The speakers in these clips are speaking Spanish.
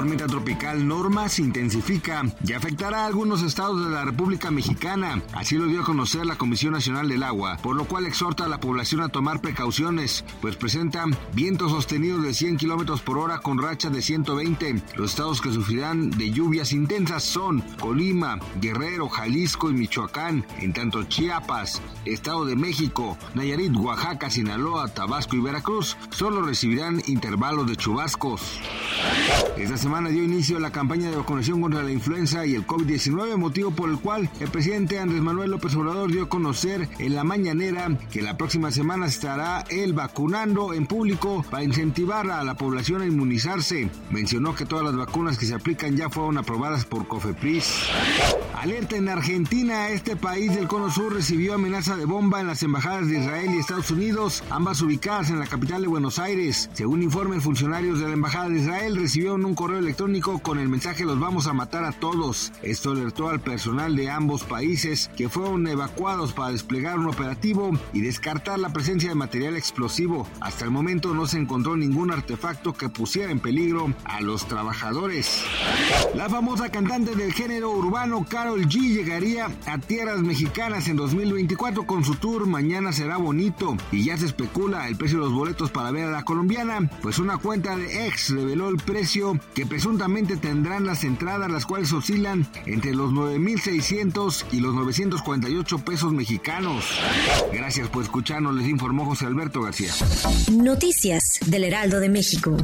Tormenta tropical Norma se intensifica y afectará a algunos estados de la República Mexicana. Así lo dio a conocer la Comisión Nacional del Agua, por lo cual exhorta a la población a tomar precauciones, pues presenta vientos sostenidos de 100 kilómetros por hora con racha de 120. Los estados que sufrirán de lluvias intensas son Colima, Guerrero, Jalisco y Michoacán. En tanto, Chiapas, Estado de México, Nayarit, Oaxaca, Sinaloa, Tabasco y Veracruz solo recibirán intervalos de chubascos. Esta semana dio inicio la campaña de vacunación contra la influenza y el COVID-19, motivo por el cual el presidente Andrés Manuel López Obrador dio a conocer en la mañanera que la próxima semana estará él vacunando en público para incentivar a la población a inmunizarse. Mencionó que todas las vacunas que se aplican ya fueron aprobadas por COFEPRIS. Alerta en Argentina, este país del Cono Sur recibió amenaza de bomba en las embajadas de Israel y Estados Unidos, ambas ubicadas en la capital de Buenos Aires. Según informes funcionarios de la embajada de Israel, recibieron un correo electrónico con el mensaje los vamos a matar a todos. Esto alertó al personal de ambos países que fueron evacuados para desplegar un operativo y descartar la presencia de material explosivo. Hasta el momento no se encontró ningún artefacto que pusiera en peligro a los trabajadores. La famosa cantante del género urbano Carol G llegaría a tierras mexicanas en 2024 con su tour Mañana será bonito y ya se especula el precio de los boletos para ver a la colombiana, pues una cuenta de ex reveló el precio que presuntamente tendrán las entradas las cuales oscilan entre los 9.600 y los 948 pesos mexicanos. Gracias por escucharnos, les informó José Alberto García. Noticias del Heraldo de México.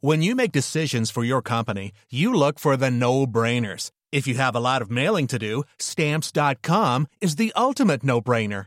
When you make decisions for your company, you look for the no-brainers. If you have a lot of mailing to do, stamps.com is the ultimate no-brainer.